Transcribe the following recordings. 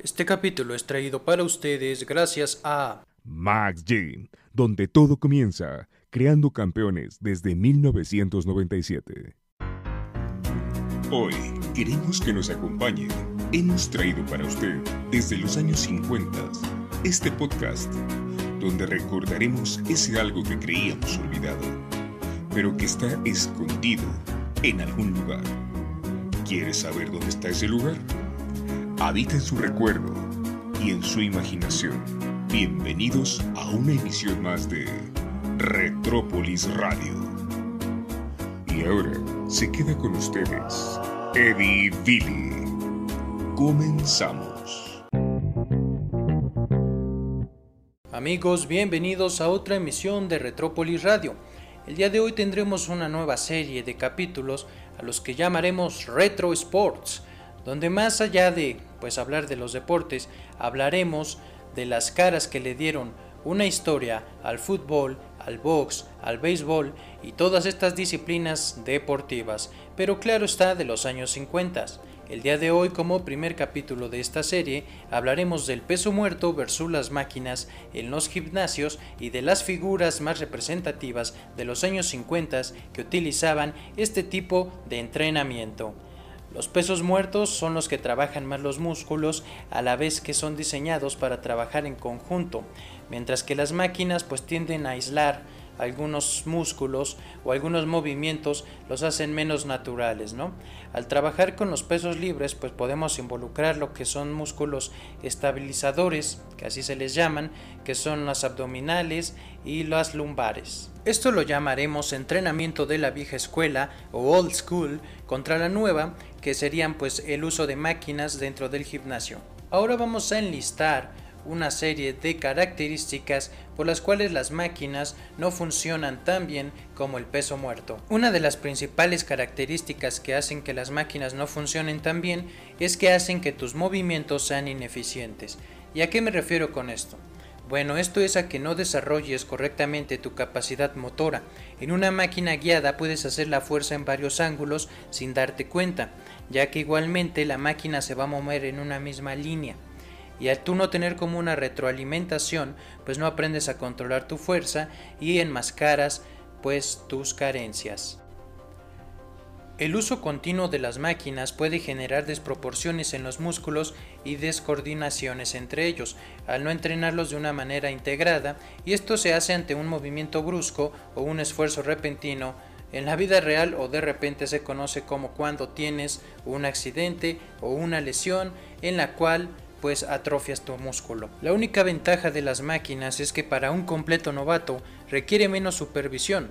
Este capítulo es traído para ustedes gracias a Max Gym, donde todo comienza, creando campeones desde 1997. Hoy queremos que nos acompañen. Hemos traído para usted desde los años 50 este podcast, donde recordaremos ese algo que creíamos olvidado, pero que está escondido en algún lugar. ¿Quieres saber dónde está ese lugar? Habita en su recuerdo y en su imaginación. Bienvenidos a una emisión más de Retrópolis Radio. Y ahora se queda con ustedes Eddie Billy. Comenzamos. Amigos, bienvenidos a otra emisión de Retrópolis Radio. El día de hoy tendremos una nueva serie de capítulos a los que llamaremos Retro Sports donde más allá de pues hablar de los deportes, hablaremos de las caras que le dieron una historia al fútbol, al box, al béisbol y todas estas disciplinas deportivas, pero claro está de los años 50. El día de hoy, como primer capítulo de esta serie, hablaremos del peso muerto versus las máquinas en los gimnasios y de las figuras más representativas de los años 50 que utilizaban este tipo de entrenamiento. Los pesos muertos son los que trabajan más los músculos a la vez que son diseñados para trabajar en conjunto, mientras que las máquinas pues tienden a aislar algunos músculos o algunos movimientos los hacen menos naturales, ¿no? Al trabajar con los pesos libres, pues podemos involucrar lo que son músculos estabilizadores, que así se les llaman, que son las abdominales y las lumbares. Esto lo llamaremos entrenamiento de la vieja escuela o old school contra la nueva, que serían pues el uso de máquinas dentro del gimnasio. Ahora vamos a enlistar una serie de características por las cuales las máquinas no funcionan tan bien como el peso muerto. Una de las principales características que hacen que las máquinas no funcionen tan bien es que hacen que tus movimientos sean ineficientes. ¿Y a qué me refiero con esto? Bueno, esto es a que no desarrolles correctamente tu capacidad motora. En una máquina guiada puedes hacer la fuerza en varios ángulos sin darte cuenta, ya que igualmente la máquina se va a mover en una misma línea y al tú no tener como una retroalimentación, pues no aprendes a controlar tu fuerza y enmascaras pues tus carencias. El uso continuo de las máquinas puede generar desproporciones en los músculos y descoordinaciones entre ellos, al no entrenarlos de una manera integrada, y esto se hace ante un movimiento brusco o un esfuerzo repentino. En la vida real o de repente se conoce como cuando tienes un accidente o una lesión en la cual pues atrofias tu músculo. La única ventaja de las máquinas es que para un completo novato requiere menos supervisión.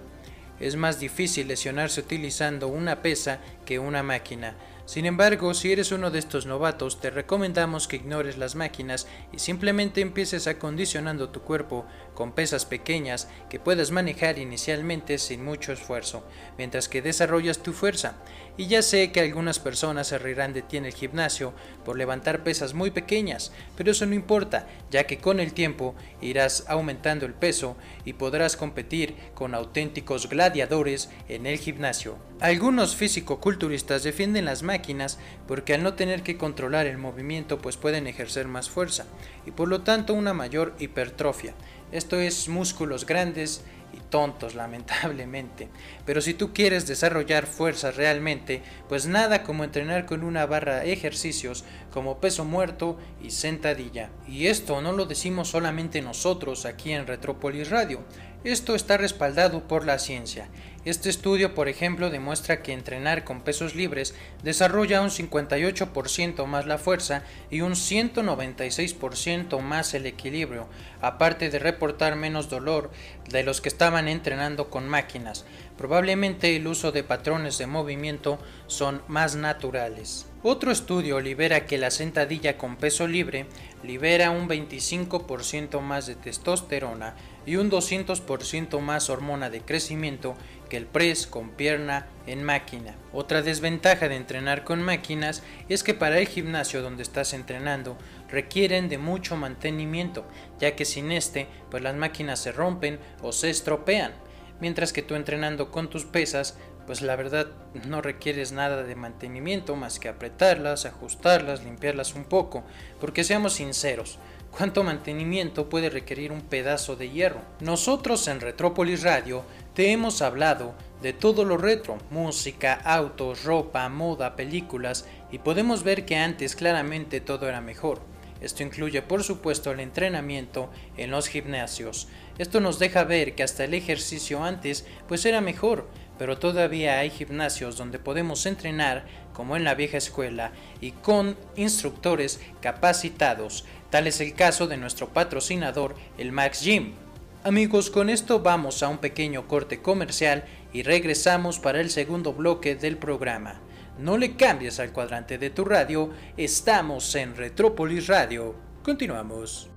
Es más difícil lesionarse utilizando una pesa que una máquina, sin embargo, si eres uno de estos novatos, te recomendamos que ignores las máquinas y simplemente empieces acondicionando tu cuerpo con pesas pequeñas que puedas manejar inicialmente sin mucho esfuerzo, mientras que desarrollas tu fuerza. Y ya sé que algunas personas se reirán de ti en el gimnasio por levantar pesas muy pequeñas, pero eso no importa, ya que con el tiempo irás aumentando el peso y podrás competir con auténticos gladiadores en el gimnasio. Algunos físico-culturistas defienden las máquinas porque al no tener que controlar el movimiento pues pueden ejercer más fuerza y por lo tanto una mayor hipertrofia. Esto es músculos grandes y tontos lamentablemente. Pero si tú quieres desarrollar fuerza realmente, pues nada como entrenar con una barra ejercicios como peso muerto y sentadilla. Y esto no lo decimos solamente nosotros aquí en Retrópolis Radio. Esto está respaldado por la ciencia. Este estudio, por ejemplo, demuestra que entrenar con pesos libres desarrolla un 58% más la fuerza y un 196% más el equilibrio, aparte de reportar menos dolor de los que estaban entrenando con máquinas. Probablemente el uso de patrones de movimiento son más naturales. Otro estudio libera que la sentadilla con peso libre libera un 25% más de testosterona y un 200% más hormona de crecimiento que el press con pierna en máquina. Otra desventaja de entrenar con máquinas es que para el gimnasio donde estás entrenando requieren de mucho mantenimiento, ya que sin este, pues las máquinas se rompen o se estropean, mientras que tú entrenando con tus pesas pues la verdad no requieres nada de mantenimiento más que apretarlas, ajustarlas, limpiarlas un poco, porque seamos sinceros, ¿cuánto mantenimiento puede requerir un pedazo de hierro? Nosotros en Retrópolis Radio te hemos hablado de todo lo retro, música, autos, ropa, moda, películas, y podemos ver que antes claramente todo era mejor. Esto incluye por supuesto el entrenamiento en los gimnasios. Esto nos deja ver que hasta el ejercicio antes pues era mejor, pero todavía hay gimnasios donde podemos entrenar como en la vieja escuela y con instructores capacitados. Tal es el caso de nuestro patrocinador, el Max Gym. Amigos, con esto vamos a un pequeño corte comercial y regresamos para el segundo bloque del programa. No le cambies al cuadrante de tu radio, estamos en Retrópolis Radio. Continuamos.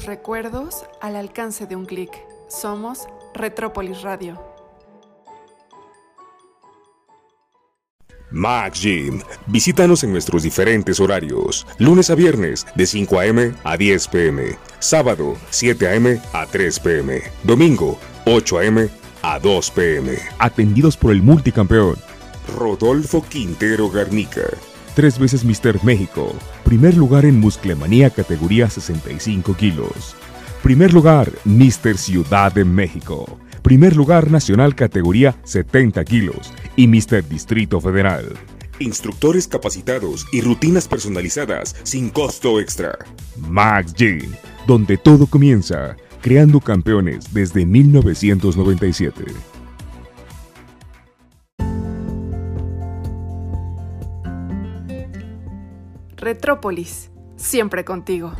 Tus recuerdos al alcance de un clic. Somos Retrópolis Radio. Max Gym. Visítanos en nuestros diferentes horarios. Lunes a viernes de 5 a.m. a 10 p.m. Sábado 7 a.m. a 3 p.m. Domingo 8 a.m. a 2 p.m. Atendidos por el multicampeón. Rodolfo Quintero Garnica. Tres veces Mister México. Primer lugar en Musclemanía categoría 65 kilos. Primer lugar Mister Ciudad de México. Primer lugar nacional categoría 70 kilos y Mister Distrito Federal. Instructores capacitados y rutinas personalizadas sin costo extra. Max Gym, donde todo comienza, creando campeones desde 1997. Retrópolis, siempre contigo.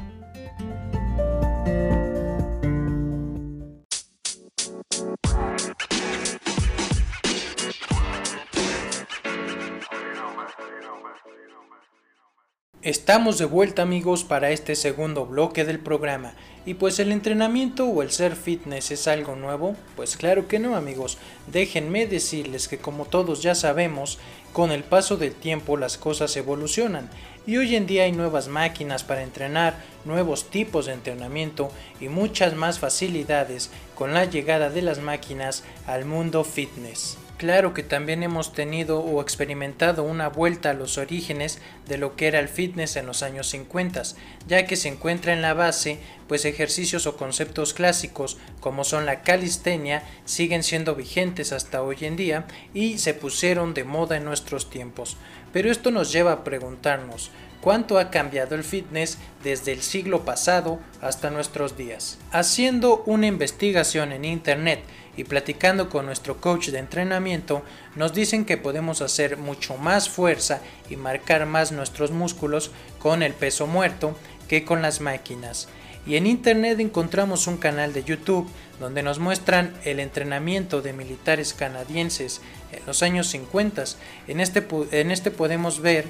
Estamos de vuelta amigos para este segundo bloque del programa. ¿Y pues el entrenamiento o el ser fitness es algo nuevo? Pues claro que no amigos. Déjenme decirles que como todos ya sabemos, con el paso del tiempo las cosas evolucionan y hoy en día hay nuevas máquinas para entrenar, nuevos tipos de entrenamiento y muchas más facilidades con la llegada de las máquinas al mundo fitness. Claro que también hemos tenido o experimentado una vuelta a los orígenes de lo que era el fitness en los años 50, ya que se encuentra en la base, pues ejercicios o conceptos clásicos como son la calistenia siguen siendo vigentes hasta hoy en día y se pusieron de moda en nuestros tiempos. Pero esto nos lleva a preguntarnos, ¿cuánto ha cambiado el fitness desde el siglo pasado hasta nuestros días? Haciendo una investigación en internet y platicando con nuestro coach de entrenamiento, nos dicen que podemos hacer mucho más fuerza y marcar más nuestros músculos con el peso muerto que con las máquinas. Y en internet encontramos un canal de YouTube donde nos muestran el entrenamiento de militares canadienses en los años 50. En este, en este podemos ver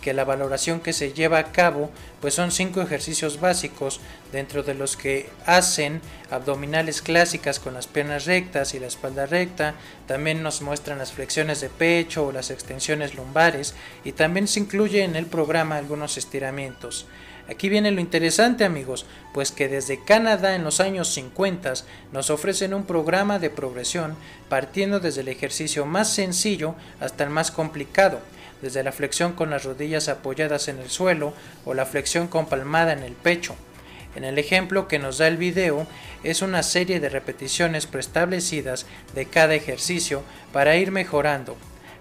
que la valoración que se lleva a cabo pues son cinco ejercicios básicos dentro de los que hacen abdominales clásicas con las piernas rectas y la espalda recta, también nos muestran las flexiones de pecho o las extensiones lumbares y también se incluye en el programa algunos estiramientos. Aquí viene lo interesante amigos, pues que desde Canadá en los años 50 nos ofrecen un programa de progresión partiendo desde el ejercicio más sencillo hasta el más complicado, desde la flexión con las rodillas apoyadas en el suelo o la flexión con palmada en el pecho. En el ejemplo que nos da el video es una serie de repeticiones preestablecidas de cada ejercicio para ir mejorando,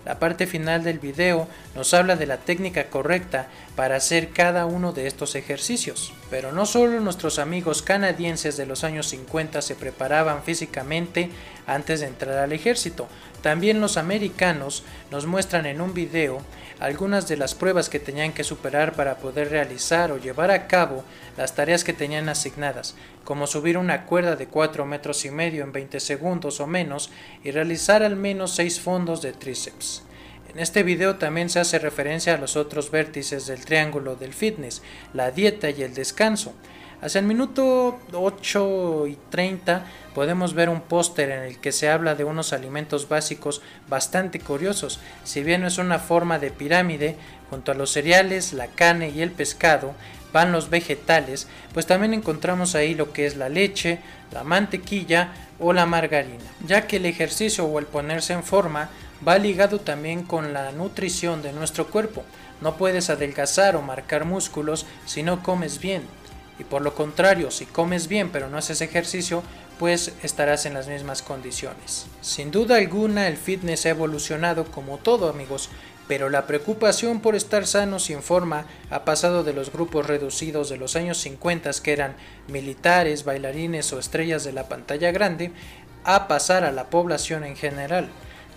la parte final del video nos habla de la técnica correcta para hacer cada uno de estos ejercicios. Pero no solo nuestros amigos canadienses de los años 50 se preparaban físicamente antes de entrar al ejército, también los americanos nos muestran en un video algunas de las pruebas que tenían que superar para poder realizar o llevar a cabo las tareas que tenían asignadas, como subir una cuerda de 4 metros y medio en 20 segundos o menos y realizar al menos 6 fondos de tríceps. En este video también se hace referencia a los otros vértices del triángulo del fitness, la dieta y el descanso. Hacia el minuto 8 y 30 podemos ver un póster en el que se habla de unos alimentos básicos bastante curiosos. Si bien no es una forma de pirámide, junto a los cereales, la carne y el pescado van los vegetales, pues también encontramos ahí lo que es la leche, la mantequilla o la margarina, ya que el ejercicio o el ponerse en forma va ligado también con la nutrición de nuestro cuerpo. No puedes adelgazar o marcar músculos si no comes bien. Y por lo contrario, si comes bien pero no haces ejercicio, pues estarás en las mismas condiciones. Sin duda alguna el fitness ha evolucionado como todo amigos, pero la preocupación por estar sanos y en forma ha pasado de los grupos reducidos de los años 50 que eran militares, bailarines o estrellas de la pantalla grande, a pasar a la población en general.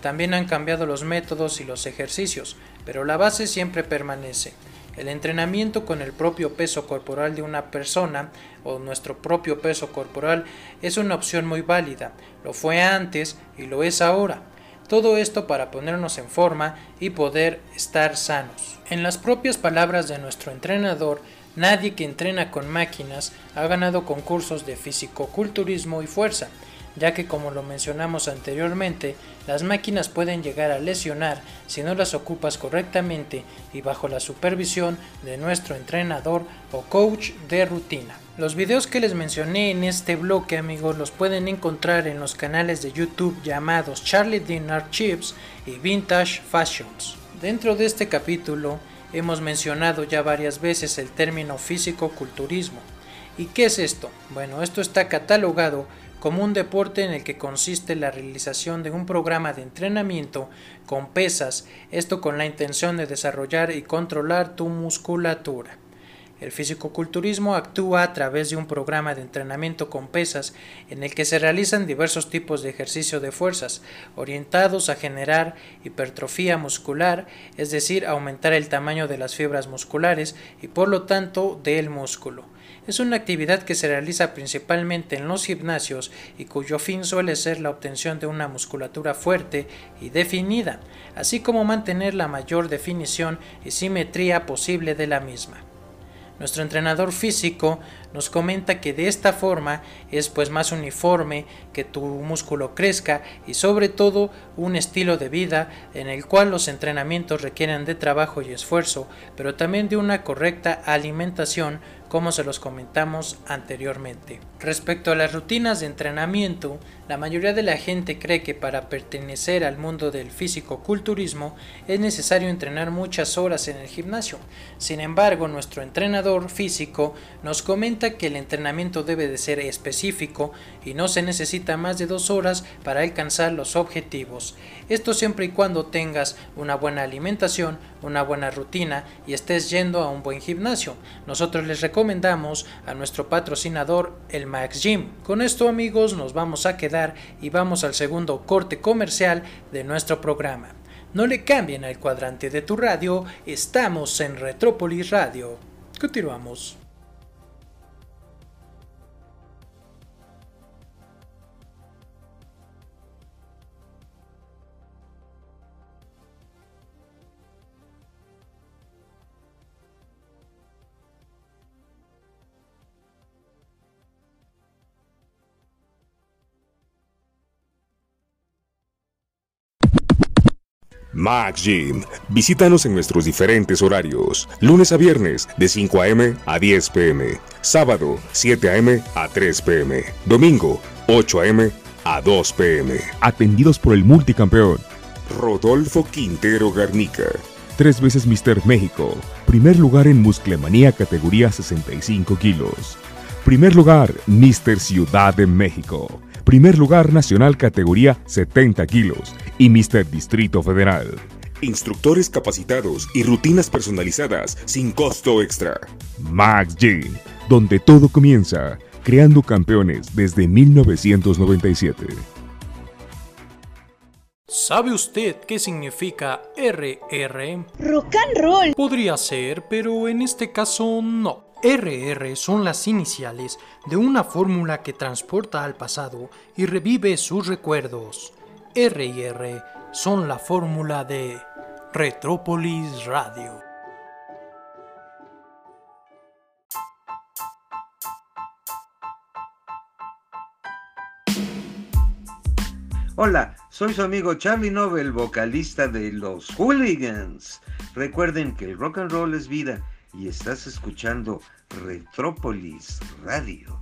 También han cambiado los métodos y los ejercicios, pero la base siempre permanece. El entrenamiento con el propio peso corporal de una persona o nuestro propio peso corporal es una opción muy válida. Lo fue antes y lo es ahora. Todo esto para ponernos en forma y poder estar sanos. En las propias palabras de nuestro entrenador, nadie que entrena con máquinas ha ganado concursos de físico-culturismo y fuerza ya que como lo mencionamos anteriormente, las máquinas pueden llegar a lesionar si no las ocupas correctamente y bajo la supervisión de nuestro entrenador o coach de rutina. Los videos que les mencioné en este bloque amigos los pueden encontrar en los canales de YouTube llamados Charlie Dinner Chips y Vintage Fashions. Dentro de este capítulo hemos mencionado ya varias veces el término físico-culturismo. ¿Y qué es esto? Bueno, esto está catalogado como un deporte en el que consiste la realización de un programa de entrenamiento con pesas, esto con la intención de desarrollar y controlar tu musculatura. El fisicoculturismo actúa a través de un programa de entrenamiento con pesas en el que se realizan diversos tipos de ejercicio de fuerzas orientados a generar hipertrofia muscular, es decir, aumentar el tamaño de las fibras musculares y por lo tanto del músculo. Es una actividad que se realiza principalmente en los gimnasios y cuyo fin suele ser la obtención de una musculatura fuerte y definida, así como mantener la mayor definición y simetría posible de la misma. Nuestro entrenador físico nos comenta que de esta forma es pues más uniforme, que tu músculo crezca y sobre todo un estilo de vida en el cual los entrenamientos requieren de trabajo y esfuerzo, pero también de una correcta alimentación como se los comentamos anteriormente. Respecto a las rutinas de entrenamiento, la mayoría de la gente cree que para pertenecer al mundo del físico-culturismo es necesario entrenar muchas horas en el gimnasio. Sin embargo, nuestro entrenador físico nos comenta que el entrenamiento debe de ser específico y no se necesita más de dos horas para alcanzar los objetivos. Esto siempre y cuando tengas una buena alimentación, una buena rutina y estés yendo a un buen gimnasio. Nosotros les recomendamos a nuestro patrocinador el Max Gym. Con esto amigos nos vamos a quedar y vamos al segundo corte comercial de nuestro programa. No le cambien al cuadrante de tu radio, estamos en Retrópolis Radio. Continuamos. Max Gym. Visítanos en nuestros diferentes horarios. Lunes a viernes de 5 a.m. a 10 p.m. Sábado 7 a.m. a 3 p.m. Domingo 8 a.m. a 2 p.m. Atendidos por el multicampeón. Rodolfo Quintero Garnica. Tres veces Mister México. Primer lugar en Musclemanía categoría 65 kilos. Primer lugar, Mister Ciudad de México primer lugar nacional categoría 70 kilos y Mister Distrito Federal. Instructores capacitados y rutinas personalizadas sin costo extra. Max Gym, donde todo comienza, creando campeones desde 1997. ¿Sabe usted qué significa RR? Rock and roll. Podría ser, pero en este caso no. RR son las iniciales de una fórmula que transporta al pasado y revive sus recuerdos. R y R son la fórmula de Retrópolis Radio. Hola, soy su amigo Charlie Nobel, vocalista de Los Hooligans. Recuerden que el rock and roll es vida y estás escuchando Retrópolis Radio.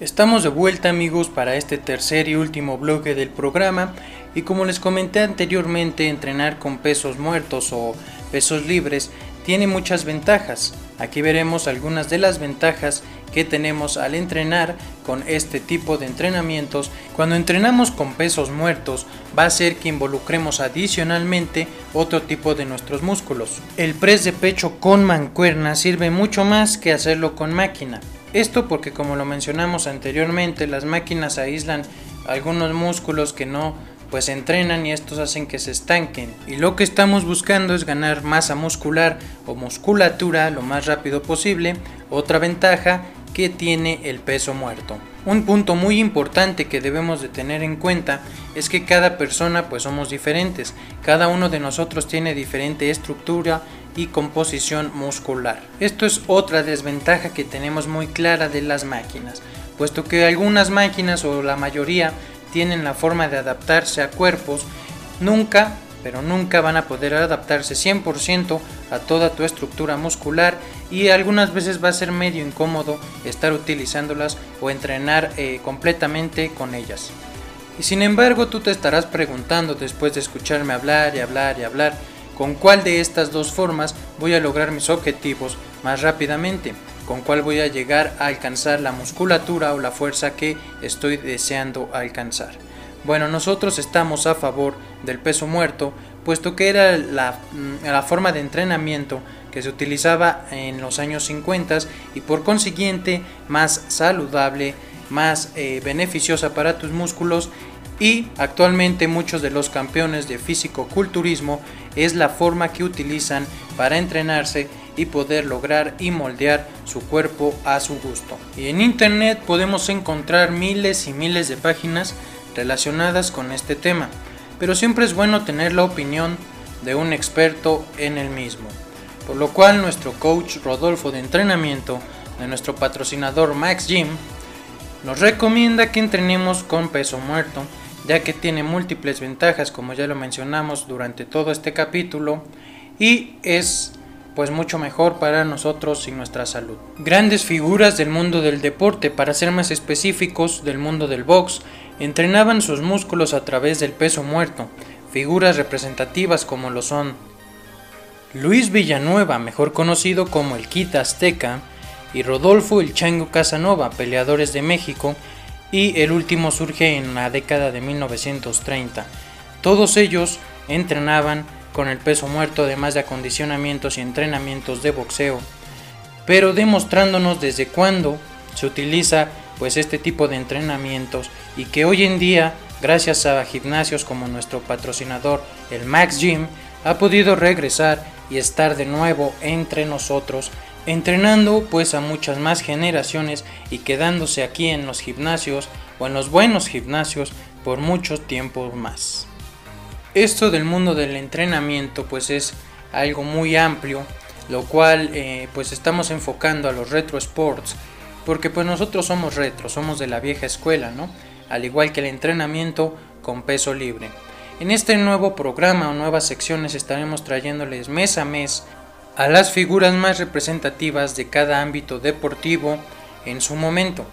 Estamos de vuelta amigos para este tercer y último bloque del programa y como les comenté anteriormente entrenar con pesos muertos o pesos libres tiene muchas ventajas. Aquí veremos algunas de las ventajas que tenemos al entrenar con este tipo de entrenamientos. Cuando entrenamos con pesos muertos va a ser que involucremos adicionalmente otro tipo de nuestros músculos. El press de pecho con mancuerna sirve mucho más que hacerlo con máquina. Esto porque como lo mencionamos anteriormente, las máquinas aíslan algunos músculos que no pues entrenan y estos hacen que se estanquen. Y lo que estamos buscando es ganar masa muscular o musculatura lo más rápido posible. Otra ventaja tiene el peso muerto. Un punto muy importante que debemos de tener en cuenta es que cada persona pues somos diferentes. Cada uno de nosotros tiene diferente estructura y composición muscular. Esto es otra desventaja que tenemos muy clara de las máquinas, puesto que algunas máquinas o la mayoría tienen la forma de adaptarse a cuerpos, nunca, pero nunca van a poder adaptarse 100% a toda tu estructura muscular y algunas veces va a ser medio incómodo estar utilizándolas o entrenar eh, completamente con ellas. Y sin embargo tú te estarás preguntando después de escucharme hablar y hablar y hablar, con cuál de estas dos formas voy a lograr mis objetivos más rápidamente, con cuál voy a llegar a alcanzar la musculatura o la fuerza que estoy deseando alcanzar. Bueno, nosotros estamos a favor del peso muerto, puesto que era la, mm, la, forma de entrenamiento que se utilizaba en los años 50 y por consiguiente más saludable, más eh, beneficiosa para tus músculos y actualmente muchos de los campeones de físico-culturismo es la forma que utilizan para entrenarse y poder lograr y moldear su cuerpo a su gusto. Y en internet podemos encontrar miles y miles de páginas relacionadas con este tema, pero siempre es bueno tener la opinión de un experto en el mismo. Por lo cual nuestro coach Rodolfo de entrenamiento de nuestro patrocinador Max Gym nos recomienda que entrenemos con peso muerto ya que tiene múltiples ventajas como ya lo mencionamos durante todo este capítulo y es pues mucho mejor para nosotros y nuestra salud. Grandes figuras del mundo del deporte, para ser más específicos del mundo del box, entrenaban sus músculos a través del peso muerto, figuras representativas como lo son Luis Villanueva, mejor conocido como el Quita Azteca, y Rodolfo el Chango Casanova, peleadores de México, y el último surge en la década de 1930. Todos ellos entrenaban con el peso muerto además de acondicionamientos y entrenamientos de boxeo, pero demostrándonos desde cuándo se utiliza pues este tipo de entrenamientos y que hoy en día gracias a gimnasios como nuestro patrocinador el Max Gym ha podido regresar y estar de nuevo entre nosotros entrenando pues a muchas más generaciones y quedándose aquí en los gimnasios o en los buenos gimnasios por mucho tiempo más. Esto del mundo del entrenamiento pues es algo muy amplio, lo cual eh, pues estamos enfocando a los retro sports, porque pues nosotros somos retro, somos de la vieja escuela, ¿no? Al igual que el entrenamiento con peso libre. En este nuevo programa o nuevas secciones estaremos trayéndoles mes a mes a las figuras más representativas de cada ámbito deportivo en su momento.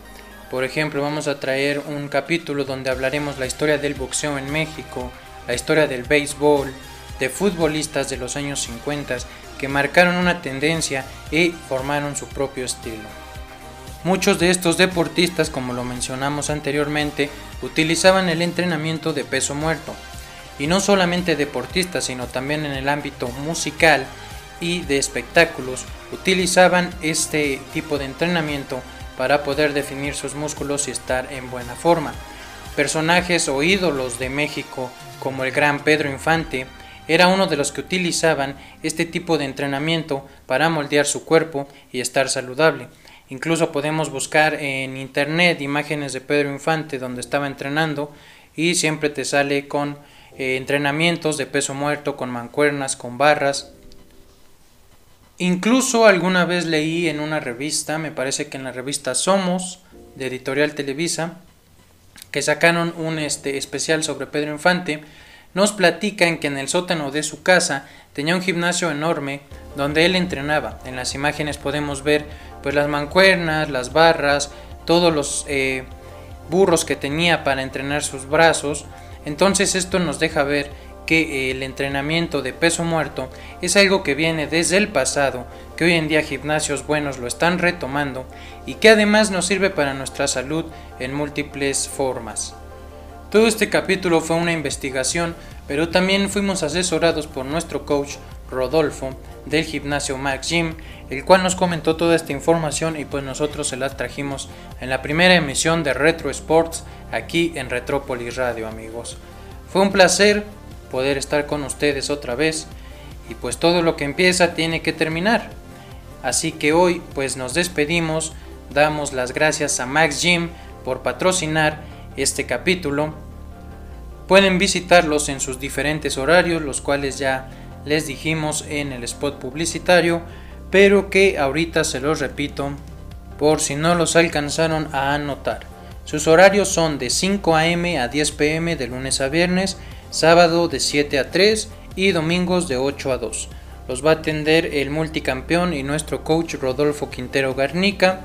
Por ejemplo, vamos a traer un capítulo donde hablaremos la historia del boxeo en México, la historia del béisbol, de futbolistas de los años 50 que marcaron una tendencia y formaron su propio estilo. Muchos de estos deportistas, como lo mencionamos anteriormente, utilizaban el entrenamiento de peso muerto. Y no solamente deportistas, sino también en el ámbito musical y de espectáculos utilizaban este tipo de entrenamiento para poder definir sus músculos y estar en buena forma. Personajes o ídolos de México como el gran Pedro Infante era uno de los que utilizaban este tipo de entrenamiento para moldear su cuerpo y estar saludable. Incluso podemos buscar en internet imágenes de Pedro Infante donde estaba entrenando y siempre te sale con eh, entrenamientos de peso muerto, con mancuernas, con barras. Incluso alguna vez leí en una revista, me parece que en la revista Somos, de Editorial Televisa, que sacaron un este, especial sobre Pedro Infante, nos platican que en el sótano de su casa tenía un gimnasio enorme donde él entrenaba. En las imágenes podemos ver pues las mancuernas, las barras, todos los eh, burros que tenía para entrenar sus brazos. Entonces esto nos deja ver que el entrenamiento de peso muerto es algo que viene desde el pasado, que hoy en día gimnasios buenos lo están retomando y que además nos sirve para nuestra salud en múltiples formas. Todo este capítulo fue una investigación, pero también fuimos asesorados por nuestro coach Rodolfo del gimnasio Max Gym, el cual nos comentó toda esta información y pues nosotros se la trajimos en la primera emisión de Retro Sports aquí en Retrópolis Radio amigos. Fue un placer poder estar con ustedes otra vez y pues todo lo que empieza tiene que terminar. Así que hoy pues nos despedimos, damos las gracias a Max Gym por patrocinar este capítulo. Pueden visitarlos en sus diferentes horarios, los cuales ya les dijimos en el spot publicitario, pero que ahorita se los repito por si no los alcanzaron a anotar. Sus horarios son de 5 a.m. a 10 p.m. de lunes a viernes, sábado de 7 a 3 y domingos de 8 a 2. Los va a atender el multicampeón y nuestro coach Rodolfo Quintero Garnica,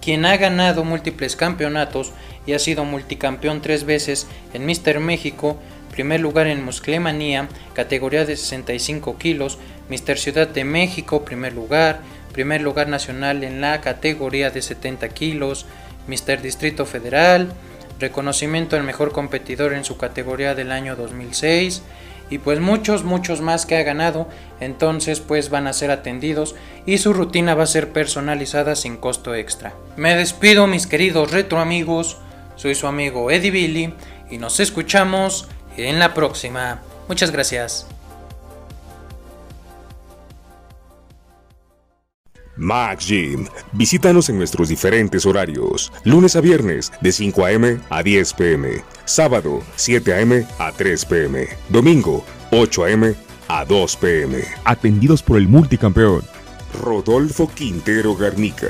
quien ha ganado múltiples campeonatos y ha sido multicampeón tres veces en Mister México, primer lugar en Musclemanía, categoría de 65 kilos, Mister Ciudad de México, primer lugar, primer lugar nacional en la categoría de 70 kilos, Mister Distrito Federal, reconocimiento al mejor competidor en su categoría del año 2006 y pues muchos, muchos más que ha ganado, entonces pues van a ser atendidos y su rutina va a ser personalizada sin costo extra. Me despido mis queridos retro amigos, soy su amigo Eddie Billy y nos escuchamos en la próxima. Muchas gracias. Max Gym. Visítanos en nuestros diferentes horarios. Lunes a viernes de 5 a.m. a 10 p.m. Sábado 7 a.m. a 3 p.m. Domingo 8 a.m. a 2 p.m. Atendidos por el multicampeón. Rodolfo Quintero Garnica.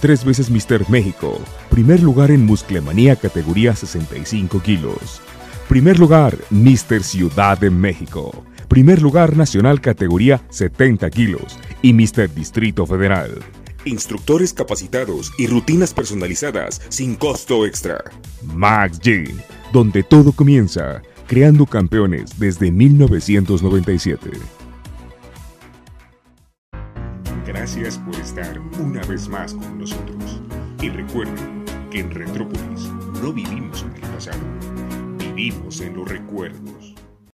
Tres veces Mister México. Primer lugar en Musclemanía categoría 65 kilos. Primer lugar, Mister Ciudad de México. Primer lugar nacional categoría 70 kilos y Mister Distrito Federal. Instructores capacitados y rutinas personalizadas sin costo extra. Max Gym, donde todo comienza, creando campeones desde 1997. Gracias por estar una vez más con nosotros. Y recuerden que en Retrópolis no vivimos en el pasado vivimos en los recuerdos.